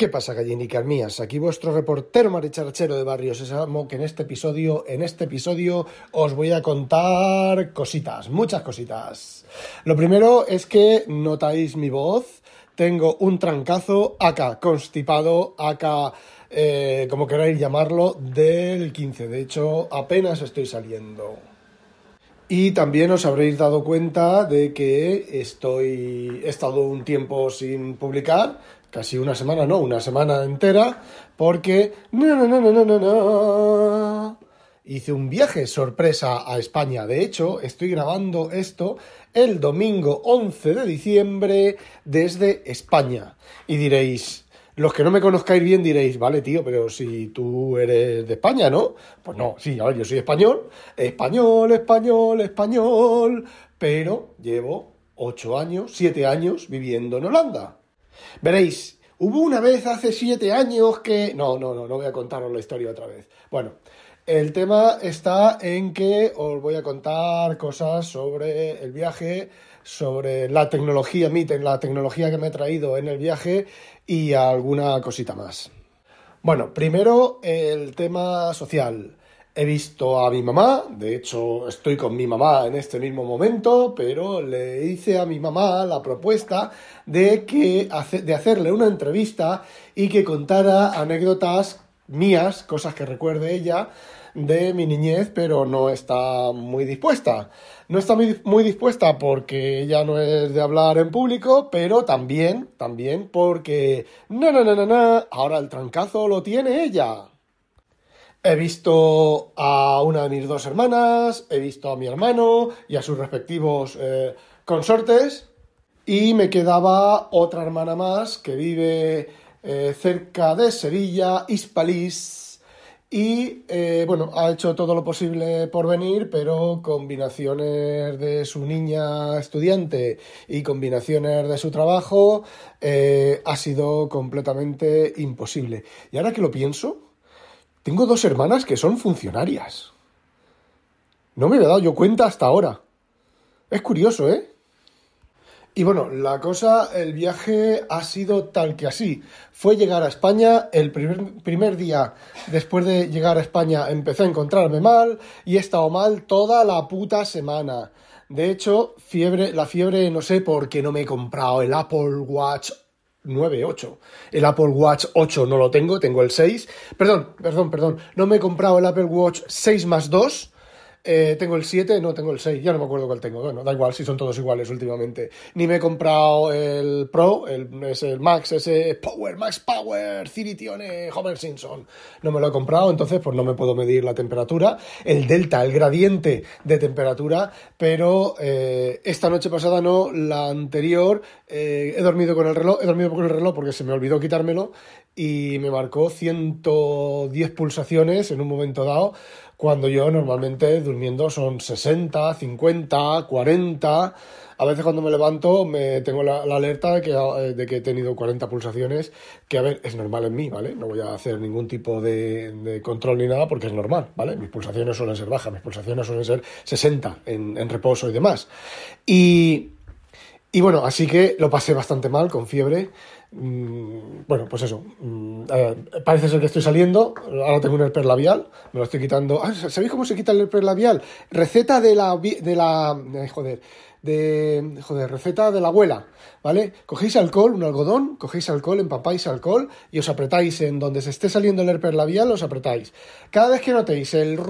¿Qué pasa, gallinicas mías? Aquí vuestro reportero maricharachero de Barrio Sésamo, que en este episodio, en este episodio os voy a contar cositas, muchas cositas. Lo primero es que notáis mi voz, tengo un trancazo acá, constipado, acá, eh, como queráis llamarlo, del 15. De hecho, apenas estoy saliendo. Y también os habréis dado cuenta de que estoy, he estado un tiempo sin publicar, casi una semana, no, una semana entera, porque no, no, no, no, no, hice un viaje sorpresa a España. De hecho, estoy grabando esto el domingo 11 de diciembre desde España. Y diréis, los que no me conozcáis bien diréis, vale, tío, pero si tú eres de España, ¿no? Pues no, sí, a ver, yo soy español, español, español, español, pero llevo ocho años, siete años viviendo en Holanda. Veréis, hubo una vez hace siete años que... No, no, no, no voy a contaros la historia otra vez. Bueno, el tema está en que os voy a contar cosas sobre el viaje, sobre la tecnología MIT, la tecnología que me he traído en el viaje y alguna cosita más. Bueno, primero el tema social. He visto a mi mamá, de hecho estoy con mi mamá en este mismo momento, pero le hice a mi mamá la propuesta de, que, de hacerle una entrevista y que contara anécdotas mías, cosas que recuerde ella de mi niñez, pero no está muy dispuesta. No está muy, dispuesta porque ella no es de hablar en público, pero también, también porque, no, no, no, no, no, ahora el trancazo lo tiene ella. He visto a una de mis dos hermanas, he visto a mi hermano y a sus respectivos eh, consortes y me quedaba otra hermana más que vive eh, cerca de Sevilla, Hispalis, y eh, bueno, ha hecho todo lo posible por venir, pero combinaciones de su niña estudiante y combinaciones de su trabajo ha sido completamente imposible. Y ahora que lo pienso, tengo dos hermanas que son funcionarias. No me había dado yo cuenta hasta ahora. Es curioso, ¿eh? Y bueno, la cosa, el viaje ha sido tal que así. Fue llegar a España, el primer, primer, día después de llegar a España empecé a encontrarme mal y he estado mal toda la puta semana. De hecho, fiebre, la fiebre, no sé por qué no me he comprado el Apple Watch 9, 8. El Apple Watch 8 no lo tengo, tengo el 6. Perdón, perdón, perdón. No me he comprado el Apple Watch 6 más 2 eh, tengo el 7, no tengo el 6, ya no me acuerdo cuál tengo. Bueno, da igual si son todos iguales últimamente. Ni me he comprado el Pro, el, es el Max, ese Power, Max Power, Ciritione, Homer Simpson. No me lo he comprado, entonces pues no me puedo medir la temperatura. El delta, el gradiente de temperatura, pero eh, esta noche pasada no, la anterior, eh, he dormido con el reloj, he dormido con el reloj porque se me olvidó quitármelo y me marcó 110 pulsaciones en un momento dado cuando yo normalmente durmiendo son 60, 50, 40. A veces cuando me levanto me tengo la, alerta de que, eh, de he tenido 40 pulsaciones, que a ver, es normal en mí, ¿vale? No voy a hacer ningún tipo de, control ni nada porque es normal, ¿vale? Mis pulsaciones suelen ser bajas, mis pulsaciones suelen ser 60 en, en reposo y demás. Y, y bueno, así que lo pasé bastante mal con fiebre. Mm, bueno, pues eso. Mm, parece ser que estoy saliendo. Ahora tengo un herpes labial. Me lo estoy quitando. Ah, ¿Sabéis cómo se quita el herpes labial? Receta de la. de la. Eh, joder. De. Joder, receta de la abuela. ¿Vale? Cogéis alcohol, un algodón, cogéis alcohol, empapáis alcohol y os apretáis en donde se esté saliendo el herpes labial, os apretáis. Cada vez que notéis el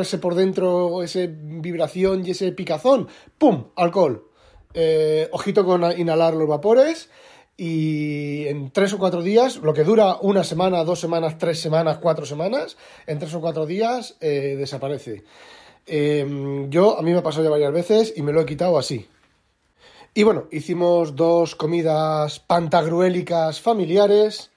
ese por dentro, ese vibración y ese picazón, ¡pum! Alcohol. Eh, ojito con inhalar los vapores y en tres o cuatro días, lo que dura una semana, dos semanas, tres semanas, cuatro semanas, en tres o cuatro días eh, desaparece. Em, yo, a mí me ha pasado ya varias veces y me lo he quitado así. Y bueno, hicimos dos comidas pantagruélicas familiares.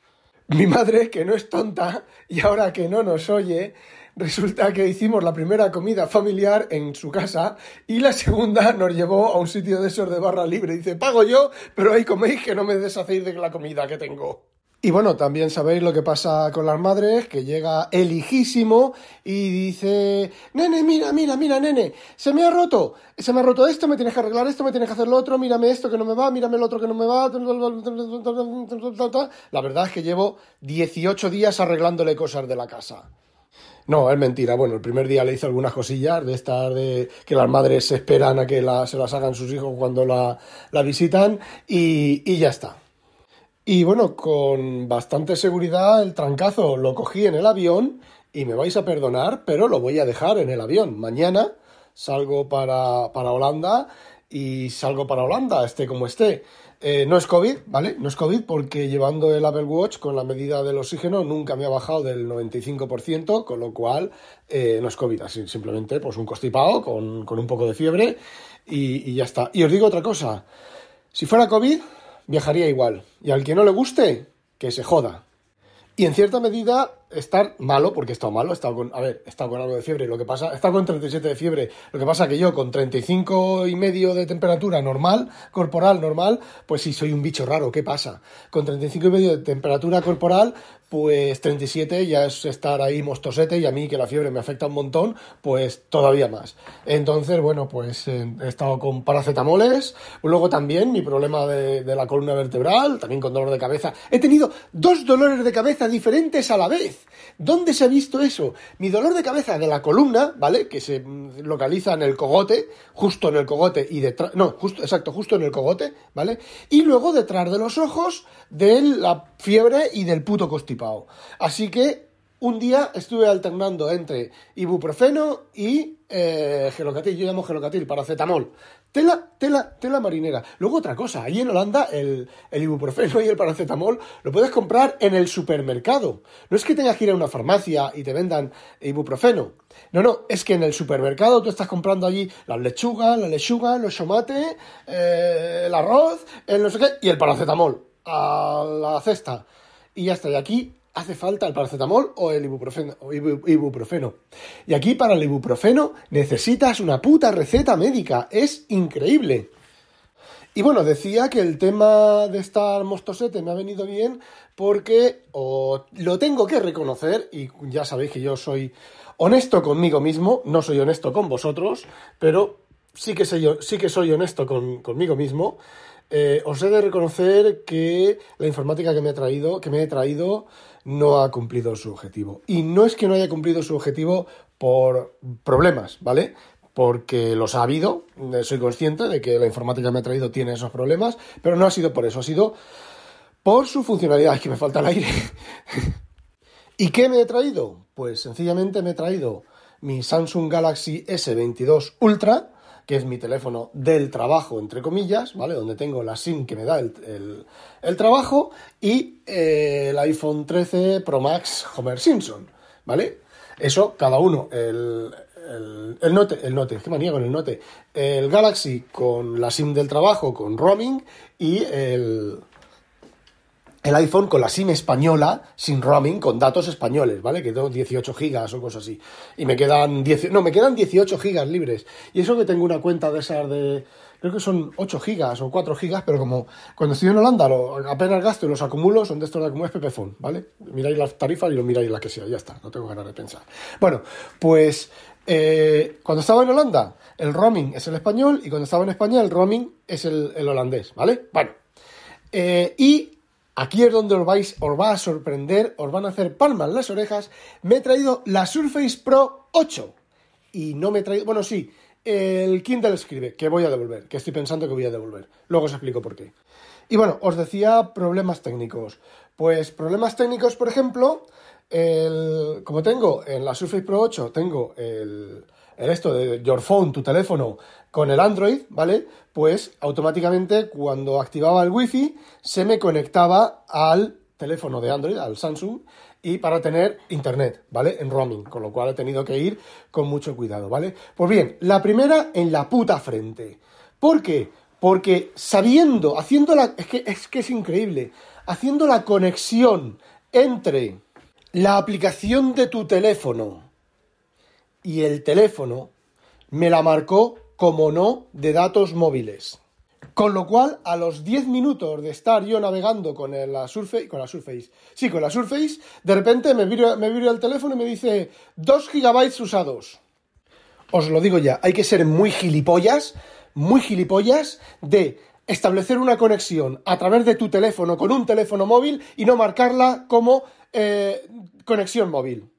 Mi madre, que no es tonta y ahora que no nos oye, resulta que hicimos la primera comida familiar en su casa y la segunda nos llevó a un sitio de esos de barra libre. Dice, pago yo, pero ahí coméis que no me deshacéis de la comida que tengo. Y bueno, también sabéis lo que pasa con las madres, que llega el hijísimo y dice, nene, mira, mira, mira, nene, se me ha roto, se me ha roto esto, me tienes que arreglar esto, me tienes que hacer lo otro, mírame esto que no me va, mírame lo otro que no me va. La verdad es que llevo 18 días arreglándole cosas de la casa. No, es mentira. Bueno, el primer día le hice algunas cosillas de estas de que las madres esperan a que se las hagan sus hijos cuando la, visitan y, y ya está. Y bueno, con bastante seguridad el trancazo lo cogí en el avión y me vais a perdonar, pero lo voy a dejar en el avión. Mañana salgo para, para Holanda y salgo para Holanda, esté como esté. Eh, no es COVID, ¿vale? No es COVID porque llevando el Apple Watch con la medida del oxígeno nunca me ha bajado del 95%, con lo cual eh, no es COVID, así simplemente pues un constipado con, con un poco de fiebre y, y ya está. Y os digo otra cosa, si fuera COVID viajaría igual. Y al que no le guste, que se joda. Y en cierta medida estar malo, porque he estado malo, he estado con, a ver, he estado con algo de fiebre, lo que pasa, he estado con 37 de fiebre, lo que pasa que yo con 35 y medio de temperatura normal, corporal normal, pues sí, soy un bicho raro, ¿qué pasa? Con 35 y medio de temperatura corporal, pues 37 ya es estar ahí mostosete y a mí que la fiebre me afecta un montón, pues todavía más. Entonces, bueno, pues eh, he estado con paracetamoles, luego también mi problema de, de la columna vertebral, también con dolor de cabeza. He tenido dos dolores de cabeza diferentes a la vez. ¿Dónde se ha visto eso? Mi dolor de cabeza de la columna, ¿vale? Que se localiza en el cogote, justo en el cogote y detrás, no, justo, exacto, justo en el cogote, ¿vale? Y luego detrás de los ojos de la fiebre y del puto constipado. Así que un día estuve alternando entre ibuprofeno y eh, gelocatil, yo llamo gelocatil, paracetamol. Tela, tela, tela marinera. Luego otra cosa, ahí en Holanda el, ibuprofeno y el paracetamol lo puedes comprar en el supermercado. No es que tengas que ir a una farmacia y te vendan ibuprofeno. No, no, es que en el supermercado tú estás comprando allí las lechugas, la lechuga, los tomates, eh, el arroz, el no sé qué, y el paracetamol a la cesta. Y ya está, y aquí hace falta el paracetamol o el ibuprofeno, Y aquí para el ibuprofeno necesitas una puta receta médica. Es increíble. Y bueno, decía que el tema de estar mostosete me ha venido bien porque lo tengo que reconocer, y ya sabéis que yo soy honesto conmigo mismo, no soy honesto con vosotros, pero sí que soy, sí que soy honesto conmigo mismo. Eh, os he de reconocer que la informática que me, ha traído, que me he traído no ha cumplido su objetivo. Y no es que no haya cumplido su objetivo por problemas, ¿vale? Porque los ha habido, eh, soy consciente de que la informática que me ha traído tiene esos problemas, pero no ha sido por eso, ha sido por su funcionalidad. Es que me falta el aire. ¿Y qué me he traído? Pues sencillamente me he traído mi Samsung Galaxy S22 Ultra, que es mi teléfono del trabajo, entre comillas, ¿vale? Donde tengo la SIM que me da el, trabajo y eh, el iPhone 13 Pro Max Homer Simpson, ¿vale? Eso, cada uno, el, el, el, Note, el Note, qué manía con el Note, el Galaxy con la SIM del trabajo, con roaming y el, el iPhone con la SIM española, sin roaming, con datos españoles, ¿vale? Que tengo 18 gigas o cosas así. Y me quedan 10, no, me quedan 18 gigas libres. Y eso que tengo una cuenta de esas de, creo que son 8 gigas o 4 gigas, pero como cuando estoy en Holanda lo, apenas gasto y los acumulo, son de estos de como es Pepefon, ¿vale? Miráis las tarifas y lo miráis la que sea, ya está, no tengo ganas de pensar. Bueno, pues eh, cuando estaba en Holanda, el roaming es el español y cuando estaba en España, el roaming es el, el holandés, ¿vale? Bueno, eh, y Aquí es donde os, vais, os va a sorprender, os van a hacer palmas las orejas. Me he traído la Surface Pro 8. Y no me he traído, bueno, sí, el Kindle escribe, que voy a devolver, que estoy pensando que voy a devolver. Luego os explico por qué. Y bueno, os decía problemas técnicos. Pues problemas técnicos, por ejemplo, el, como tengo en la Surface Pro 8, tengo el, el esto de Your Phone, tu teléfono, con el Android, ¿vale? Pues automáticamente cuando activaba el Wi-Fi se me conectaba al teléfono de Android, al Samsung, y para tener internet, ¿vale? En roaming, con lo cual he tenido que ir con mucho cuidado, ¿vale? Pues bien, la primera en la puta frente. ¿Por qué? Porque sabiendo, haciendo la. Es que, es que es increíble. Haciendo la conexión entre la aplicación de tu teléfono y el teléfono, me la marcó como no de datos móviles. Con lo cual, a los 10 minutos de estar yo navegando con la Surface, con la Surface, sí, con la Surface, de repente me viro, me el teléfono y me dice 2 gigabytes usados. Os lo digo ya, hay que ser muy gilipollas, muy gilipollas de establecer una conexión a través de tu teléfono con un teléfono móvil y no marcarla como eh, conexión móvil.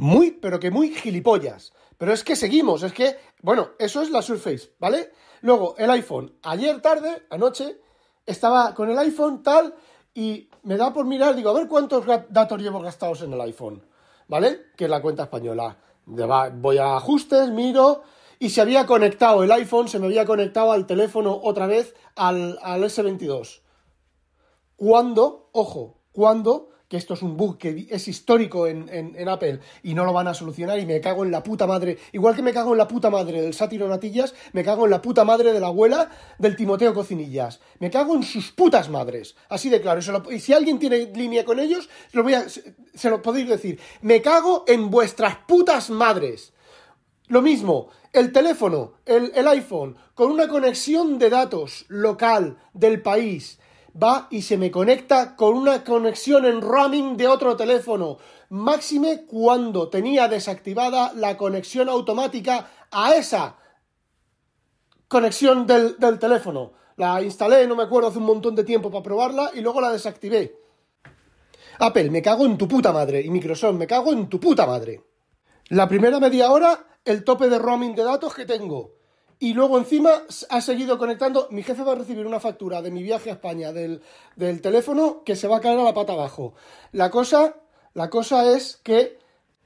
Muy, pero que muy gilipollas. Pero es que seguimos, es que, bueno, eso es la Surface, ¿vale? Luego, el iPhone. Ayer tarde, anoche, estaba con el iPhone tal y me da por mirar, digo, a ver cuántos datos llevo gastados en el iPhone, ¿vale? Que es la cuenta española. Voy a ajustes, miro y se había conectado el iPhone, se me había conectado al teléfono otra vez al, al S22. ¿Cuándo? Ojo, ¿cuándo? Que esto es un bug que es histórico en, Apple y no lo van a solucionar y me cago en la puta madre. Igual que me cago en la puta madre del sátiro Natillas, me cago en la puta madre de la abuela del Timoteo Cocinillas. Me cago en sus putas madres. Así de claro. Y, si alguien tiene línea con ellos, se se lo podéis decir. Me cago en vuestras putas madres. Lo mismo, el teléfono, el, el iPhone, con una conexión de datos local del país va y se me conecta con una conexión en roaming de otro teléfono. Máxime cuando tenía desactivada la conexión automática a esa conexión del, teléfono. La instalé, no me acuerdo, hace un montón de tiempo para probarla y luego la desactivé. Apple, me cago en tu puta madre. Y Microsoft, me cago en tu puta madre. La primera media hora, el tope de roaming de datos que tengo y luego encima ha seguido conectando. Mi jefe va a recibir una factura de mi viaje a España del, teléfono que se va a caer a la pata abajo. La cosa, la cosa es que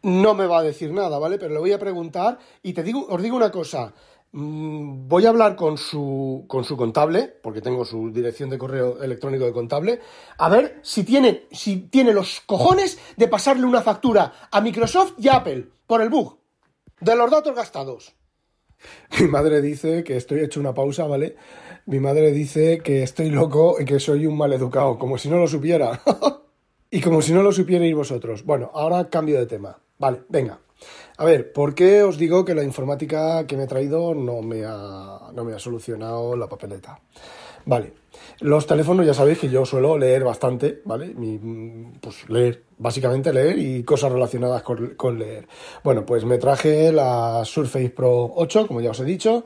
no me va a decir nada, ¿vale? Pero le voy a preguntar y te digo, os digo una cosa. Mm, voy a hablar con su, con su contable, porque tengo su dirección de correo electrónico de contable, a ver si tiene, si tiene los cojones de pasarle una factura a Microsoft y a Apple por el bug de los datos gastados. Mi madre dice que estoy hecho una pausa, ¿vale? Mi madre dice que estoy loco y que soy un mal educado, como si no lo supiera. y como si no lo supierais vosotros. Bueno, ahora cambio de tema. Vale, venga. A ver, ¿por qué os digo que la informática que me he traído no me ha, no me ha solucionado la papeleta? Vale, los teléfonos ya sabéis que yo suelo leer bastante, ¿vale? pues leer, básicamente leer y cosas relacionadas con, leer. Bueno, pues me traje la Surface Pro 8, como ya os he dicho,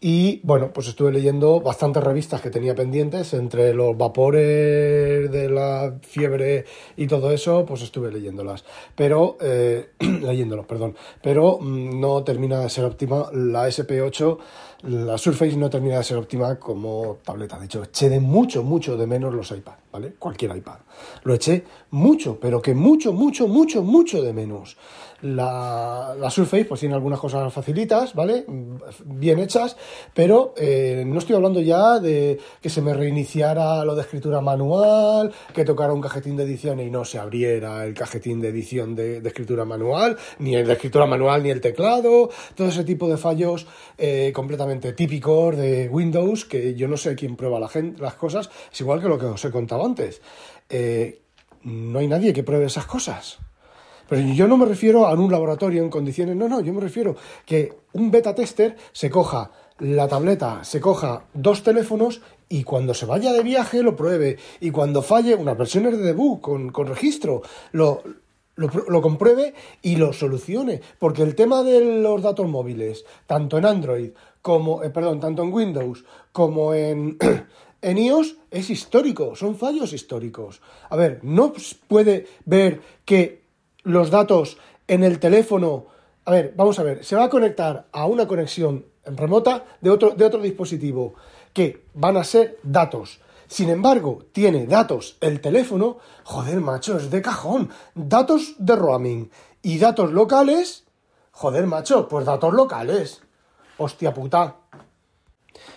y bueno, pues estuve leyendo bastantes revistas que tenía pendientes, entre los vapores de la fiebre y todo eso, pues estuve leyéndolas. Pero, eh, leyéndolos, perdón. Pero mm, no termina de ser óptima la SP8 la Surface no termina de ser óptima como tableta. De hecho, eché de mucho, mucho de menos los iPad, ¿vale? Cualquier iPad. Lo eché mucho, pero que mucho, mucho, mucho, mucho de menos. La, Surface pues tiene algunas cosas facilitas, ¿vale? Bien hechas, pero eh, no estoy hablando ya de que se me reiniciara lo de escritura manual, que tocara un cajetín de edición y no se abriera el cajetín de edición de, escritura manual, ni el de escritura manual ni el teclado, todo ese tipo de fallos eh, completamente típicos de Windows, que yo no sé quién prueba la las cosas, es igual que lo que os he contado antes. Eh, no hay nadie que pruebe esas cosas. Pero yo no me refiero a un laboratorio en condiciones, no, no, yo me refiero que un beta tester se coja la tableta, se coja dos teléfonos y cuando se vaya de viaje lo pruebe. Y cuando falle, unas versiones de debug con, con registro, lo, lo, compruebe y lo solucione. Porque el tema de los datos móviles, tanto en Android como, eh, perdón, tanto en Windows como en, en iOS, es histórico, son fallos históricos. A ver, no puede ver que los datos en el teléfono. A ver, vamos a ver, se va a conectar a una conexión remota de otro, de otro dispositivo que van a ser datos. Sin embargo, tiene datos el teléfono, joder, macho, es de cajón. Datos de roaming y datos locales, joder, macho, pues datos locales. Hostia puta.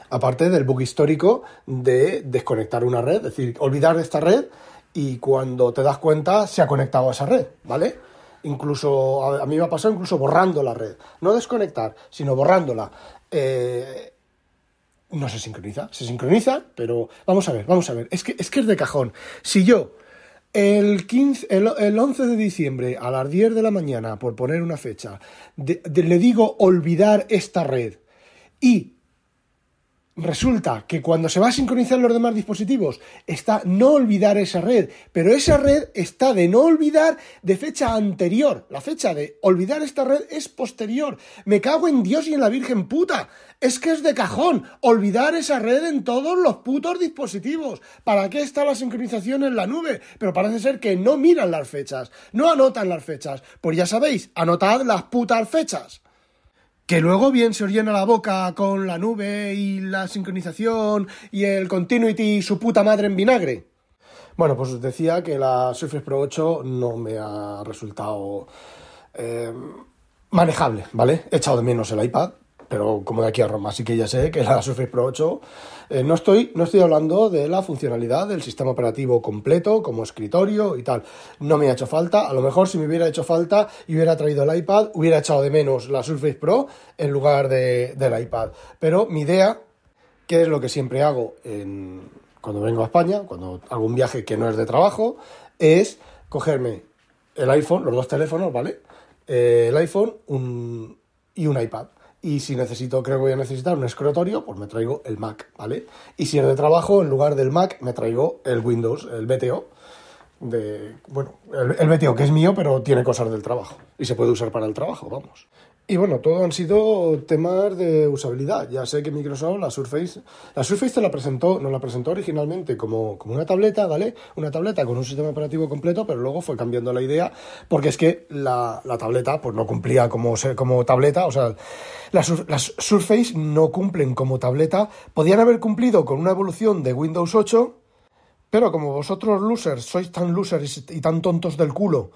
Aparte del bug histórico de desconectar una red, es decir, olvidar esta red y cuando te das cuenta se ha conectado a esa red, ¿vale? Incluso, a mí me ha pasado incluso borrando la red. No desconectar, sino borrándola. Eh, no se sincroniza. Se sincroniza, pero vamos a ver, vamos a ver. Es que es, que es de cajón. Si yo el, 15, el, 11 de diciembre a las 10 de la mañana, por poner una fecha, le digo olvidar esta red y resulta que cuando se va a sincronizar los demás dispositivos está no olvidar esa red, pero esa red está de no olvidar de fecha anterior. La fecha de olvidar esta red es posterior. Me cago en Dios y en la Virgen puta. Es que es de cajón olvidar esa red en todos los putos dispositivos. ¿Para qué está la sincronización en la nube? Pero parece ser que no miran las fechas, no anotan las fechas. Pues ya sabéis, anotad las putas fechas que luego bien se os llena la boca con la nube y la sincronización y el continuity y su puta madre en vinagre. Bueno, pues os decía que la Surface Pro 8 no me ha resultado eh, manejable, ¿vale? He echado de menos el iPad, pero como de aquí a Roma, así que ya sé que la Surface Pro 8 eh, no, estoy, no estoy hablando de la funcionalidad del sistema operativo completo, como escritorio y tal. No me ha hecho falta. A lo mejor si me hubiera hecho falta y hubiera traído el iPad, hubiera echado de menos la Surface Pro en lugar de, del iPad. Pero mi idea, que es lo que siempre hago cuando vengo a España, cuando hago un viaje que no es de trabajo, es cogerme el iPhone, los dos teléfonos, ¿vale? Eh, el iPhone y un iPad y si necesito, creo que voy a necesitar un escritorio, pues me traigo el Mac, ¿vale? Y si es de trabajo, en lugar del Mac, me traigo el Windows, el BTO. De, bueno, el, el BTO que es mío, pero tiene cosas del trabajo. Y se puede usar para el trabajo, vamos. Y bueno, todo han sido temas de usabilidad. Ya sé que Microsoft, la Surface, la Surface te la presentó, nos la presentó originalmente como, como una tableta, ¿vale? Una tableta con un sistema operativo completo, pero luego fue cambiando la idea, porque es que la, la tableta pues no cumplía como, como tableta, o sea, las, las Surface no cumplen como tableta, podían haber cumplido con una evolución de Windows 8, pero como vosotros losers sois tan losers y tan tontos del culo,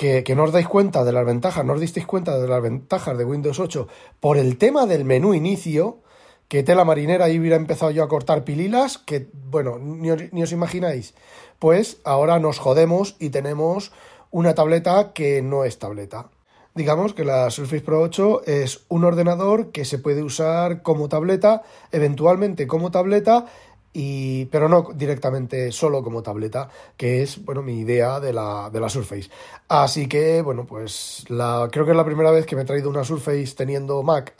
que, no os dais cuenta de las ventajas, no os disteis cuenta de las ventajas de Windows 8 por el tema del menú inicio, que tela marinera y hubiera empezado yo a cortar pililas, que bueno, ni os, ni os imagináis. Pues ahora nos jodemos y tenemos una tableta que no es tableta. Digamos que la Surface Pro 8 es un ordenador que se puede usar como tableta, eventualmente como tableta, y, pero no directamente solo como tableta, que es bueno mi idea de la, de la Surface. Así que, bueno, pues la, creo que es la primera vez que me he traído una Surface teniendo Mac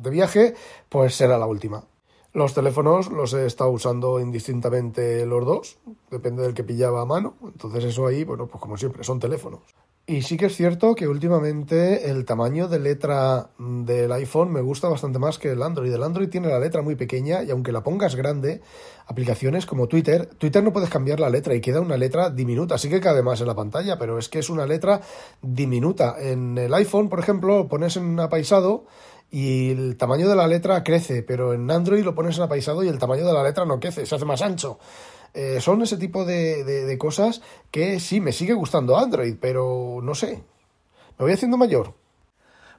de viaje, pues será la última. Los teléfonos los he estado usando indistintamente los dos, depende del que pillaba a mano. Entonces eso ahí, bueno, pues como siempre, son teléfonos. Y sí que es cierto que últimamente el tamaño de letra del iPhone me gusta bastante más que el Android. El Android tiene la letra muy pequeña y aunque la pongas grande, aplicaciones como Twitter, Twitter no puedes cambiar la letra y queda una letra diminuta. Sí que cabe más en la pantalla, pero es que es una letra diminuta. En el iPhone, por ejemplo, pones en apaisado y el tamaño de la letra crece, pero en Android lo pones en apaisado y el tamaño de la letra no crece, se hace más ancho. Eh, son ese tipo de, de, cosas que sí, me sigue gustando Android, pero no sé, me voy haciendo mayor.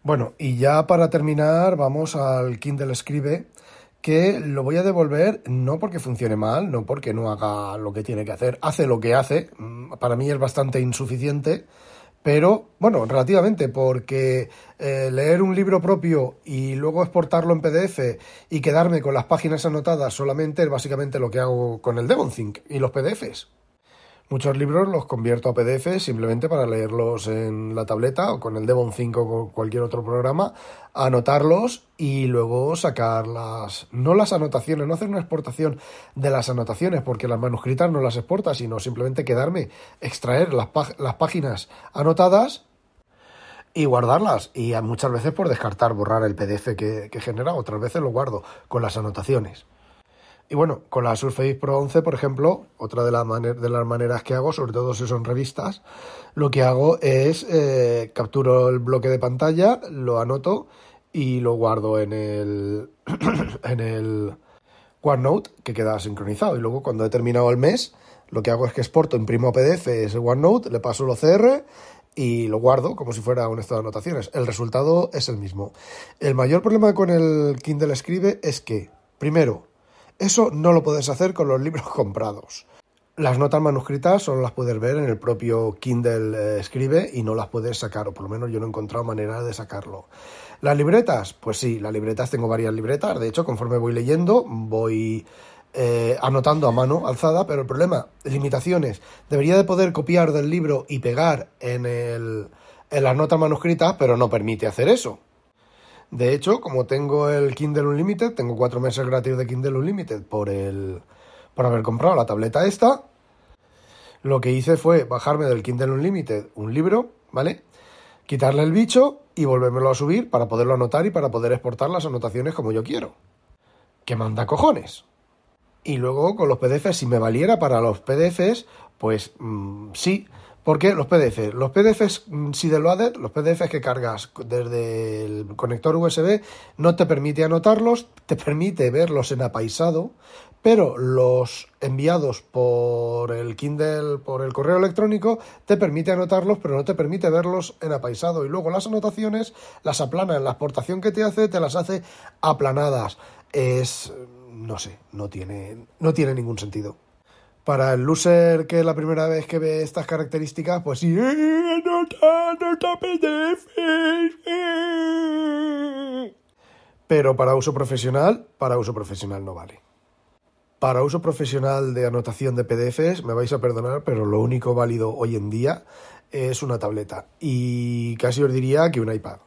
Bueno, y ya para terminar, vamos al Kindle Escribe, que lo voy a devolver no porque funcione mal, no porque no haga lo que tiene que hacer, hace lo que hace, mm, para mí es bastante insuficiente, pero bueno, relativamente, porque eh, leer un libro propio y luego exportarlo en PDF y quedarme con las páginas anotadas solamente es básicamente lo que hago con el DevonThink y los PDFs. Muchos libros los convierto a PDF simplemente para leerlos en la tableta o con el Devon 5 o cualquier otro programa, anotarlos y luego sacar las, no las anotaciones, no hacer una exportación de las anotaciones porque las manuscritas no las exporta, sino simplemente quedarme, extraer las, las páginas anotadas y guardarlas. Y muchas veces por descartar, borrar el PDF que, que genera, otras veces lo guardo con las anotaciones. Y bueno, con la Surface Pro 11, por ejemplo, otra de, de las maneras que hago, sobre todo si son revistas, lo que hago es eh, capturo el bloque de pantalla, lo anoto y lo guardo en el, en el OneNote que queda sincronizado. Y luego cuando he terminado el mes, lo que hago es que exporto, imprimo PDF ese OneNote, le paso el OCR y lo guardo como si fuera un estado de anotaciones. El resultado es el mismo. El mayor problema con el Kindle Escribe es que, primero, eso no lo puedes hacer con los libros comprados. Las notas manuscritas solo las puedes ver en el propio Kindle eh, Escribe y no las puedes sacar, o por lo menos yo no he encontrado manera de sacarlo. ¿Las libretas? Pues sí, las libretas tengo varias libretas. De hecho, conforme voy leyendo, voy eh, anotando a mano alzada, pero el problema, limitaciones. Debería de poder copiar del libro y pegar en, el, en las notas manuscritas, pero no permite hacer eso. De hecho, como tengo el Kindle Unlimited, tengo cuatro meses gratis de Kindle Unlimited por el por haber comprado la tableta esta, lo que hice fue bajarme del Kindle Unlimited un libro, ¿vale? Quitarle el bicho y volvérmelo a subir para poderlo anotar y para poder exportar las anotaciones como yo quiero. ¿Qué manda cojones? Y luego con los PDFs, si me valiera para los PDFs, pues mm, sí, porque los PDFs, los PDFs mm, loaded, los PDFs que cargas desde el conector USB, no te permite anotarlos, te permite verlos en apaisado, pero los enviados por el Kindle, por el correo electrónico, te permite anotarlos, pero no te permite verlos en apaisado. Y luego las anotaciones las aplana la exportación que te hace, te las hace aplanadas. Es, no sé, no tiene, no tiene ningún sentido. Para el loser que es la primera vez que ve estas características, pues sí, ¡Eh, PDF. Pero para uso profesional, para uso profesional no vale. Para uso profesional de anotación de PDFs, me vais a perdonar, pero lo único válido hoy en día es una tableta. Y casi os diría que un iPad.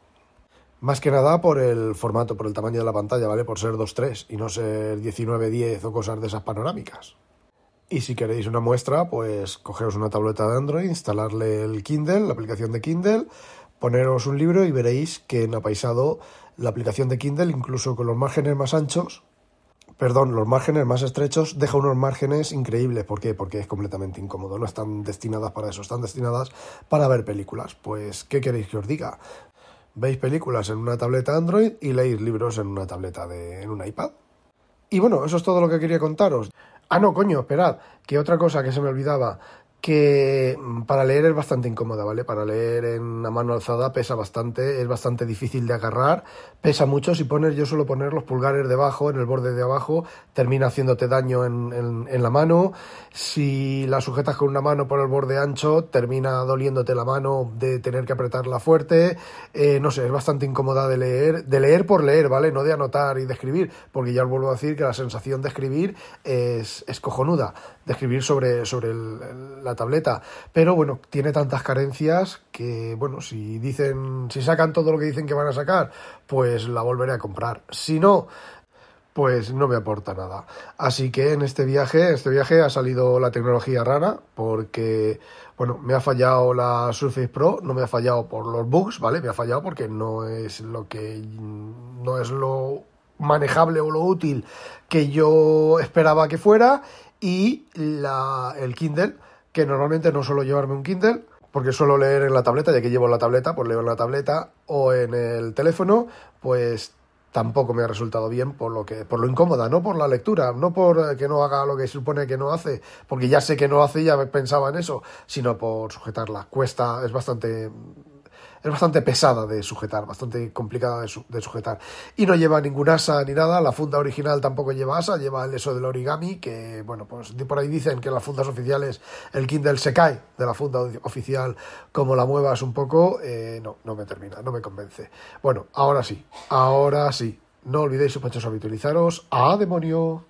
Más que nada por el formato, por el tamaño de la pantalla, ¿vale? Por ser 2.3 y no ser 19.10 o cosas de esas panorámicas. Y si queréis una muestra, pues cogeros una tableta de Android, instalarle el Kindle, la aplicación de Kindle, poneros un libro y veréis que en apaisado la aplicación de Kindle, incluso con los márgenes más anchos, perdón, los márgenes más estrechos, deja unos márgenes increíbles. ¿Por qué? Porque es completamente incómodo. No están destinadas para eso, están destinadas para ver películas. Pues, ¿qué queréis que os diga? Veis películas en una tableta Android y leéis libros en una tableta de, en un iPad. Y bueno, eso es todo lo que quería contaros. Ah, no, coño, esperad, que otra cosa que se me olvidaba que mm, para leer es bastante incómoda, ¿vale? Para leer en una mano alzada pesa bastante, es bastante difícil de agarrar, pesa mucho, si pones, yo suelo poner los pulgares debajo, en el borde de abajo, termina haciéndote daño en, en, la mano, si la sujetas con una mano por el borde ancho, termina doliéndote la mano de tener que apretarla fuerte, eh, no sé, es bastante incómoda de leer, de leer por leer, ¿vale? No de anotar y de escribir, porque ya os vuelvo a decir que la sensación de escribir es, es cojonuda, de escribir sobre, sobre el la tableta. Pero bueno, tiene tantas carencias que, bueno, si dicen, si sacan todo lo que dicen que van a sacar, pues la volveré a comprar. Si no, pues no me aporta nada. Así que en este viaje, este viaje ha salido la tecnología rara porque, bueno, me ha fallado la Surface Pro, no me ha fallado por los bugs, ¿vale? Me ha fallado porque no es lo que, no es lo manejable o lo útil que yo esperaba que fuera y la, el Kindle que normalmente no suelo llevarme un Kindle, porque suelo leer en la tableta, ya que llevo la tableta, pues leo en la tableta o en el teléfono, pues tampoco me ha resultado bien por lo que por lo incómoda, no por la lectura, no por que no haga lo que supone que no hace, porque ya sé que no hace y ya pensaba en eso, sino por sujetarla. Cuesta, es bastante es bastante pesada de sujetar, bastante complicada de, sujetar. Y no lleva ningún asa ni nada, la funda original tampoco lleva asa, lleva el eso del origami, que bueno, pues por ahí dicen que las fundas oficiales el Kindle se cae de la funda oficial como la muevas un poco, eh, no, no me termina, no me convence. Bueno, ahora sí, ahora sí. No olvidéis, sospechosos, habitualizaros. ¡A demonio!